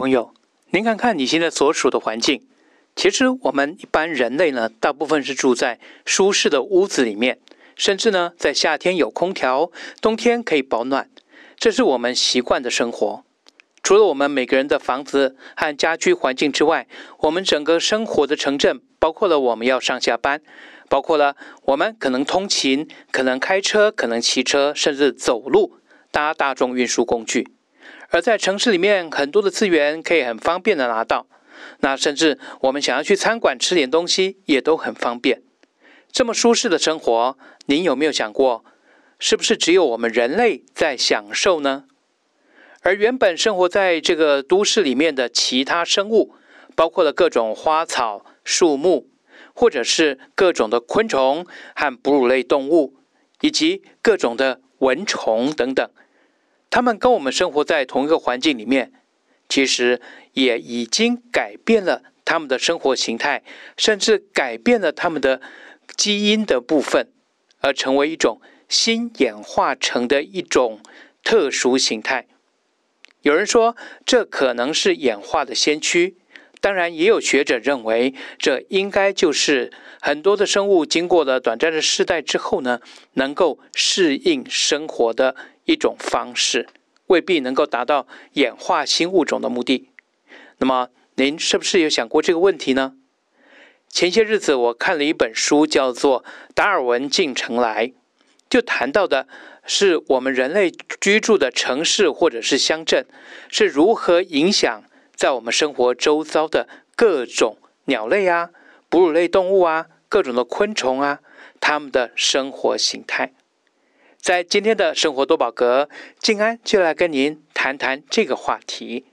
朋友，您看看你现在所处的环境，其实我们一般人类呢，大部分是住在舒适的屋子里面，甚至呢，在夏天有空调，冬天可以保暖，这是我们习惯的生活。除了我们每个人的房子和家居环境之外，我们整个生活的城镇，包括了我们要上下班，包括了我们可能通勤，可能开车，可能骑车，甚至走路，搭大众运输工具。而在城市里面，很多的资源可以很方便的拿到，那甚至我们想要去餐馆吃点东西，也都很方便。这么舒适的生活，您有没有想过，是不是只有我们人类在享受呢？而原本生活在这个都市里面的其他生物，包括了各种花草树木，或者是各种的昆虫和哺乳类动物，以及各种的蚊虫等等，它们跟我们生活在同一个环境里面，其实也已经改变了它们的生活形态，甚至改变了它们的基因的部分，而成为一种新演化成的一种特殊形态。有人说，这可能是演化的先驱。当然，也有学者认为，这应该就是很多的生物经过了短暂的世代之后呢，能够适应生活的一种方式，未必能够达到演化新物种的目的。那么，您是不是有想过这个问题呢？前些日子我看了一本书，叫做《达尔文进城来》，就谈到的。是我们人类居住的城市或者是乡镇是如何影响在我们生活周遭的各种鸟类啊、哺乳类动物啊、各种的昆虫啊，它们的生活形态。在今天的生活多宝格，静安就来跟您谈谈这个话题。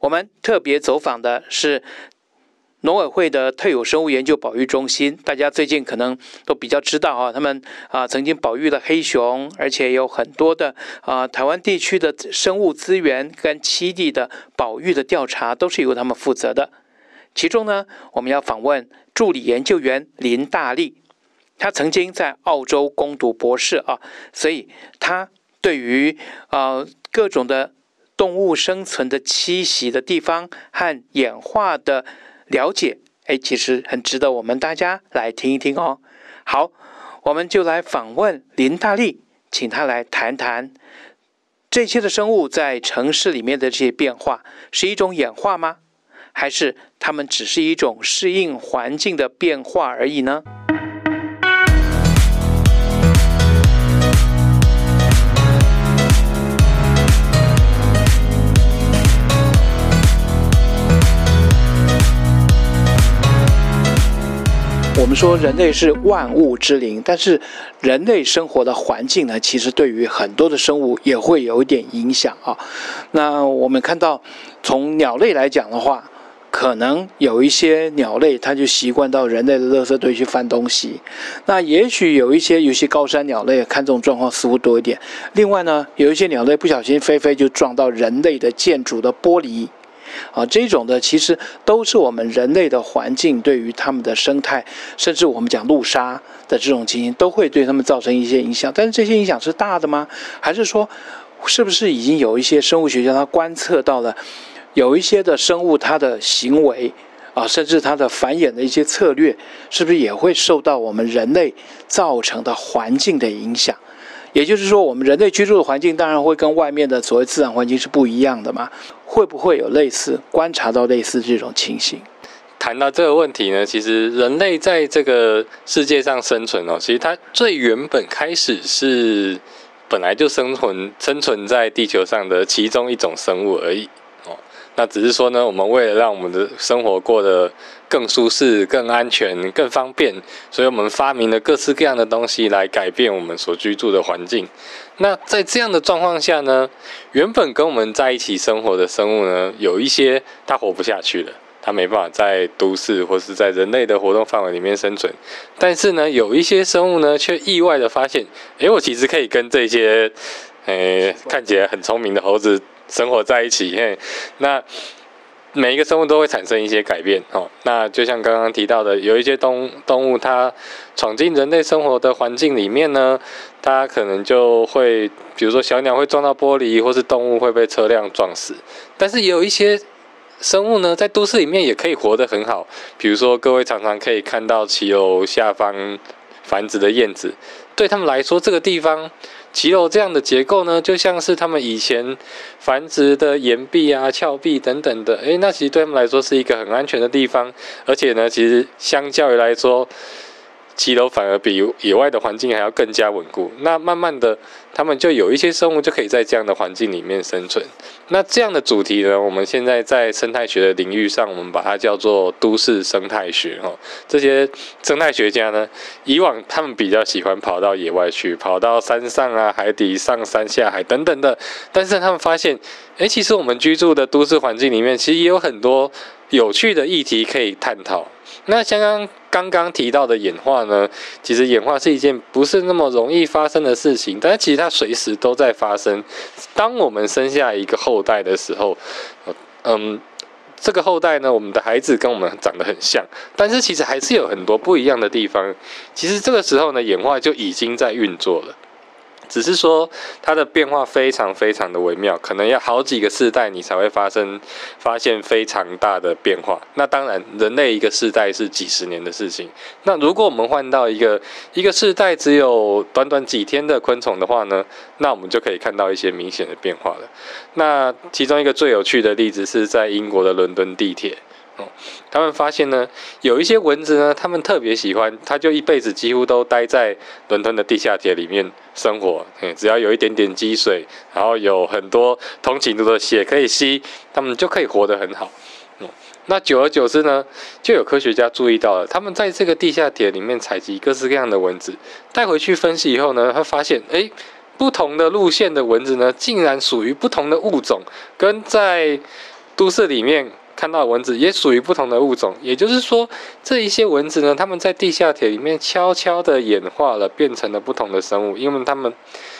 我们特别走访的是。农委会的特有生物研究保育中心，大家最近可能都比较知道啊，他们啊曾经保育了黑熊，而且有很多的啊台湾地区的生物资源跟栖地的保育的调查都是由他们负责的。其中呢，我们要访问助理研究员林大力，他曾经在澳洲攻读博士啊，所以他对于啊各种的动物生存的栖息的地方和演化的。了解，哎，其实很值得我们大家来听一听哦。好，我们就来访问林大力，请他来谈谈这些的生物在城市里面的这些变化，是一种演化吗？还是它们只是一种适应环境的变化而已呢？我们说人类是万物之灵，但是人类生活的环境呢，其实对于很多的生物也会有一点影响啊。那我们看到，从鸟类来讲的话，可能有一些鸟类它就习惯到人类的垃圾堆去翻东西。那也许有一些有些高山鸟类看这种状况似乎多一点。另外呢，有一些鸟类不小心飞飞就撞到人类的建筑的玻璃。啊，这种的其实都是我们人类的环境对于它们的生态，甚至我们讲陆杀的这种情形，都会对它们造成一些影响。但是这些影响是大的吗？还是说，是不是已经有一些生物学家他观测到了，有一些的生物它的行为啊，甚至它的繁衍的一些策略，是不是也会受到我们人类造成的环境的影响？也就是说，我们人类居住的环境当然会跟外面的所谓自然环境是不一样的嘛？会不会有类似观察到类似这种情形？谈到这个问题呢，其实人类在这个世界上生存哦，其实它最原本开始是本来就生存生存在地球上的其中一种生物而已。那只是说呢，我们为了让我们的生活过得更舒适、更安全、更方便，所以我们发明了各式各样的东西来改变我们所居住的环境。那在这样的状况下呢，原本跟我们在一起生活的生物呢，有一些它活不下去了，它没办法在都市或是在人类的活动范围里面生存。但是呢，有一些生物呢，却意外的发现，诶，我其实可以跟这些，诶，看起来很聪明的猴子。生活在一起，嘿，那每一个生物都会产生一些改变哦。那就像刚刚提到的，有一些动动物它闯进人类生活的环境里面呢，它可能就会，比如说小鸟会撞到玻璃，或是动物会被车辆撞死。但是也有一些生物呢，在都市里面也可以活得很好。比如说，各位常常可以看到骑楼下方繁殖的燕子，对他们来说，这个地方骑楼这样的结构呢，就像是他们以前繁殖的岩壁啊、峭壁等等的。诶，那其实对他们来说是一个很安全的地方，而且呢，其实相较于来说。骑楼反而比野外的环境还要更加稳固。那慢慢的，他们就有一些生物就可以在这样的环境里面生存。那这样的主题呢，我们现在在生态学的领域上，我们把它叫做都市生态学。哈，这些生态学家呢，以往他们比较喜欢跑到野外去，跑到山上啊、海底、上山下海等等的。但是他们发现，诶，其实我们居住的都市环境里面，其实也有很多有趣的议题可以探讨。那像刚刚刚提到的演化呢，其实演化是一件不是那么容易发生的事情，但是其实它随时都在发生。当我们生下一个后代的时候，嗯，这个后代呢，我们的孩子跟我们长得很像，但是其实还是有很多不一样的地方。其实这个时候呢，演化就已经在运作了。只是说它的变化非常非常的微妙，可能要好几个世代你才会发生发现非常大的变化。那当然，人类一个世代是几十年的事情。那如果我们换到一个一个世代只有短短几天的昆虫的话呢，那我们就可以看到一些明显的变化了。那其中一个最有趣的例子是在英国的伦敦地铁。他们发现呢，有一些蚊子呢，他们特别喜欢，它就一辈子几乎都待在伦敦的地下铁里面生活。嗯，只要有一点点积水，然后有很多通勤路的血可以吸，他们就可以活得很好。那久而久之呢，就有科学家注意到了，他们在这个地下铁里面采集各式各样的蚊子，带回去分析以后呢，他发现，诶，不同的路线的蚊子呢，竟然属于不同的物种，跟在都市里面。看到蚊子也属于不同的物种，也就是说，这一些蚊子呢，它们在地下铁里面悄悄的演化了，变成了不同的生物，因为它们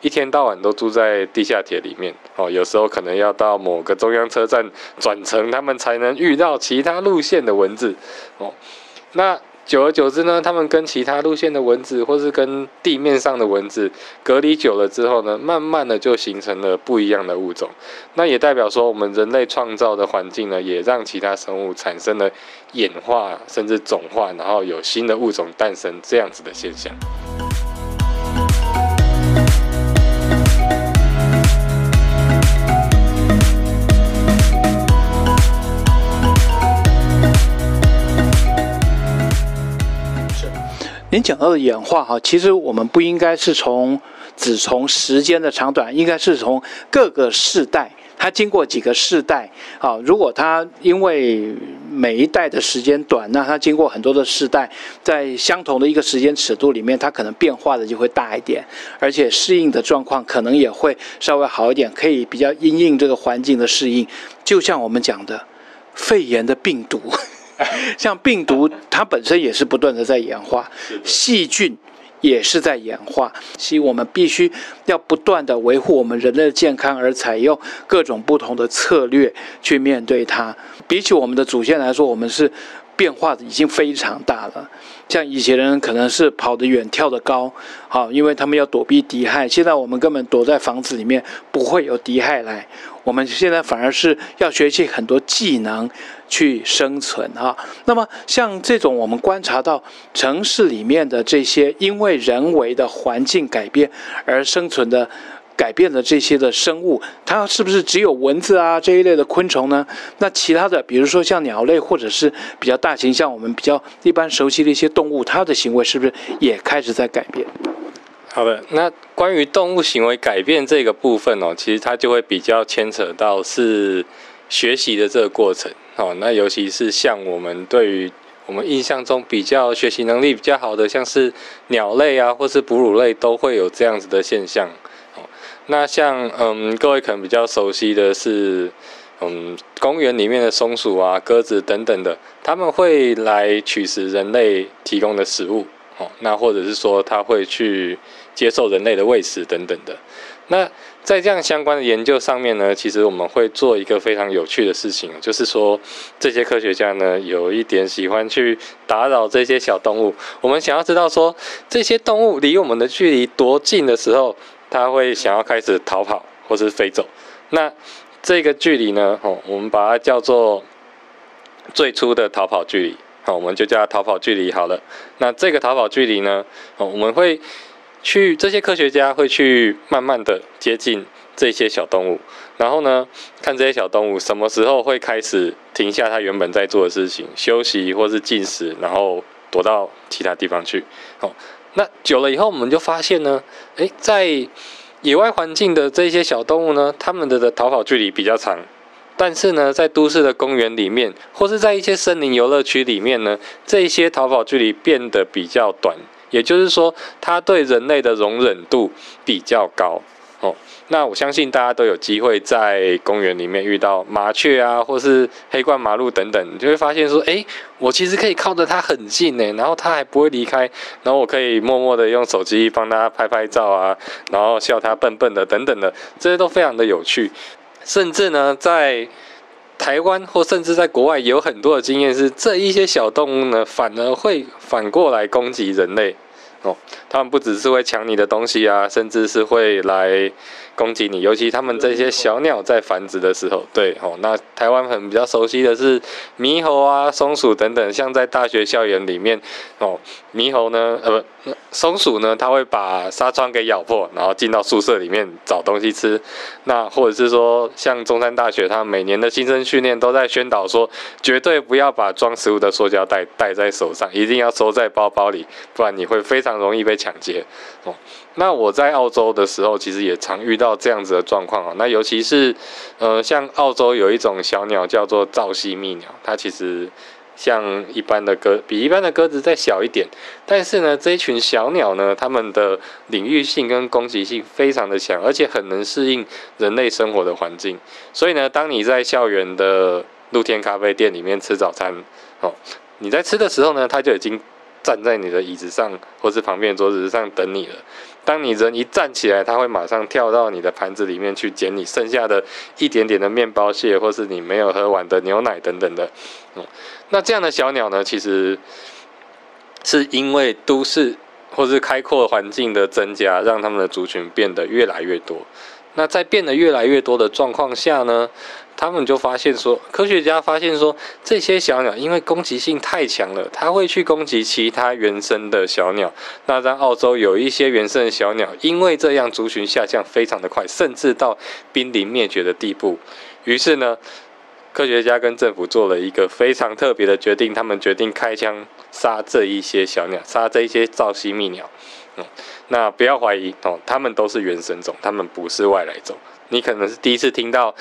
一天到晚都住在地下铁里面哦，有时候可能要到某个中央车站转乘，它们才能遇到其他路线的蚊子哦，那。久而久之呢，它们跟其他路线的蚊子，或是跟地面上的蚊子隔离久了之后呢，慢慢的就形成了不一样的物种。那也代表说，我们人类创造的环境呢，也让其他生物产生了演化，甚至种化，然后有新的物种诞生这样子的现象。您讲到的演化哈，其实我们不应该是从只从时间的长短，应该是从各个世代，它经过几个世代啊。如果它因为每一代的时间短，那它经过很多的世代，在相同的一个时间尺度里面，它可能变化的就会大一点，而且适应的状况可能也会稍微好一点，可以比较因应这个环境的适应。就像我们讲的肺炎的病毒。像病毒，它本身也是不断的在演化，细菌也是在演化，所以我们必须要不断的维护我们人类的健康，而采用各种不同的策略去面对它。比起我们的祖先来说，我们是变化的已经非常大了。像以前人可能是跑得远、跳得高，好，因为他们要躲避敌害。现在我们根本躲在房子里面，不会有敌害来。我们现在反而是要学习很多技能去生存啊。那么像这种我们观察到城市里面的这些因为人为的环境改变而生存的改变的这些的生物，它是不是只有蚊子啊这一类的昆虫呢？那其他的，比如说像鸟类或者是比较大型，像我们比较一般熟悉的一些动物，它的行为是不是也开始在改变？好的，那关于动物行为改变这个部分哦，其实它就会比较牵扯到是学习的这个过程哦。那尤其是像我们对于我们印象中比较学习能力比较好的，像是鸟类啊，或是哺乳类，都会有这样子的现象。那像嗯，各位可能比较熟悉的是嗯，公园里面的松鼠啊、鸽子等等的，他们会来取食人类提供的食物哦。那或者是说，他会去。接受人类的喂食等等的，那在这样相关的研究上面呢，其实我们会做一个非常有趣的事情，就是说这些科学家呢有一点喜欢去打扰这些小动物。我们想要知道说这些动物离我们的距离多近的时候，它会想要开始逃跑或是飞走。那这个距离呢，哦，我们把它叫做最初的逃跑距离，好，我们就叫它逃跑距离好了。那这个逃跑距离呢，哦，我们会去这些科学家会去慢慢的接近这些小动物，然后呢，看这些小动物什么时候会开始停下它原本在做的事情，休息或是进食，然后躲到其他地方去。好，那久了以后，我们就发现呢，诶，在野外环境的这些小动物呢，它们的的逃跑距离比较长。但是呢，在都市的公园里面，或是在一些森林游乐区里面呢，这些逃跑距离变得比较短，也就是说，它对人类的容忍度比较高。哦，那我相信大家都有机会在公园里面遇到麻雀啊，或是黑冠麻鹭等等，你就会发现说，诶，我其实可以靠着它很近呢，然后它还不会离开，然后我可以默默的用手机帮它拍拍照啊，然后笑它笨笨的等等的，这些都非常的有趣。甚至呢，在台湾或甚至在国外，有很多的经验是，这一些小动物呢，反而会反过来攻击人类。哦，他们不只是会抢你的东西啊，甚至是会来攻击你。尤其他们这些小鸟在繁殖的时候，对哦，那台湾很比较熟悉的是猕猴啊、松鼠等等，像在大学校园里面哦，猕猴呢，呃不，松鼠呢，它会把纱窗给咬破，然后进到宿舍里面找东西吃。那或者是说，像中山大学，它每年的新生训练都在宣导说，绝对不要把装食物的塑胶袋带在手上，一定要收在包包里，不然你会非常。容易被抢劫哦。那我在澳洲的时候，其实也常遇到这样子的状况啊。那尤其是呃，像澳洲有一种小鸟叫做噪吸蜜鸟，它其实像一般的鸽，比一般的鸽子再小一点。但是呢，这一群小鸟呢，它们的领域性跟攻击性非常的强，而且很能适应人类生活的环境。所以呢，当你在校园的露天咖啡店里面吃早餐哦，你在吃的时候呢，它就已经。站在你的椅子上，或是旁边桌子上等你了。当你人一站起来，它会马上跳到你的盘子里面去捡你剩下的一点点的面包屑，或是你没有喝完的牛奶等等的。嗯，那这样的小鸟呢，其实是因为都市或是开阔环境的增加，让它们的族群变得越来越多。那在变得越来越多的状况下呢，他们就发现说，科学家发现说，这些小鸟因为攻击性太强了，它会去攻击其他原生的小鸟。那在澳洲有一些原生的小鸟，因为这样族群下降非常的快，甚至到濒临灭绝的地步。于是呢，科学家跟政府做了一个非常特别的决定，他们决定开枪杀这一些小鸟，杀这一些噪吸蜜鸟。嗯，那不要怀疑哦，它们都是原生种，它们不是外来种。你可能是第一次听到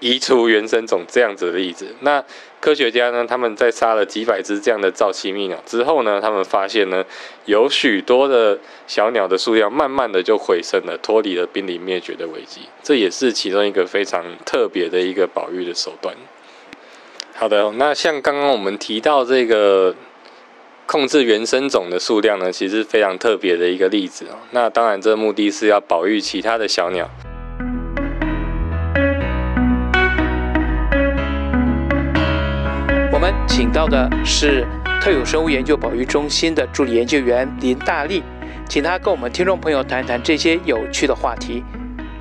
移除原生种这样子的例子。那科学家呢，他们在杀了几百只这样的噪吸蜜鸟之后呢，他们发现呢，有许多的小鸟的数量慢慢的就回升了，脱离了濒临灭绝的危机。这也是其中一个非常特别的一个保育的手段。好的，那像刚刚我们提到这个。控制原生种的数量呢，其实非常特别的一个例子哦。那当然，这目的是要保育其他的小鸟。我们请到的是特有生物研究保育中心的助理研究员林大力，请他跟我们听众朋友谈谈这些有趣的话题。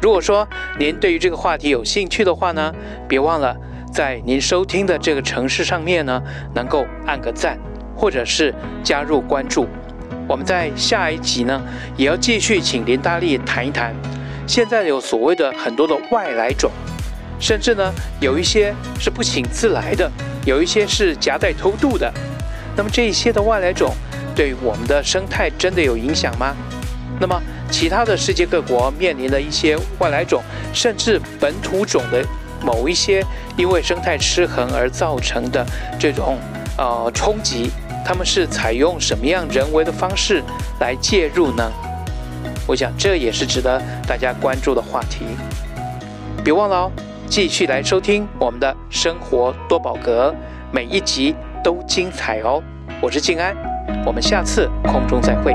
如果说您对于这个话题有兴趣的话呢，别忘了在您收听的这个城市上面呢，能够按个赞。或者是加入关注，我们在下一集呢，也要继续请林大力谈一谈。现在有所谓的很多的外来种，甚至呢有一些是不请自来的，有一些是夹带偷渡的。那么这一些的外来种对我们的生态真的有影响吗？那么其他的世界各国面临的一些外来种，甚至本土种的某一些因为生态失衡而造成的这种呃冲击。他们是采用什么样人为的方式来介入呢？我想这也是值得大家关注的话题。别忘了哦，继续来收听我们的生活多宝格，每一集都精彩哦。我是静安，我们下次空中再会。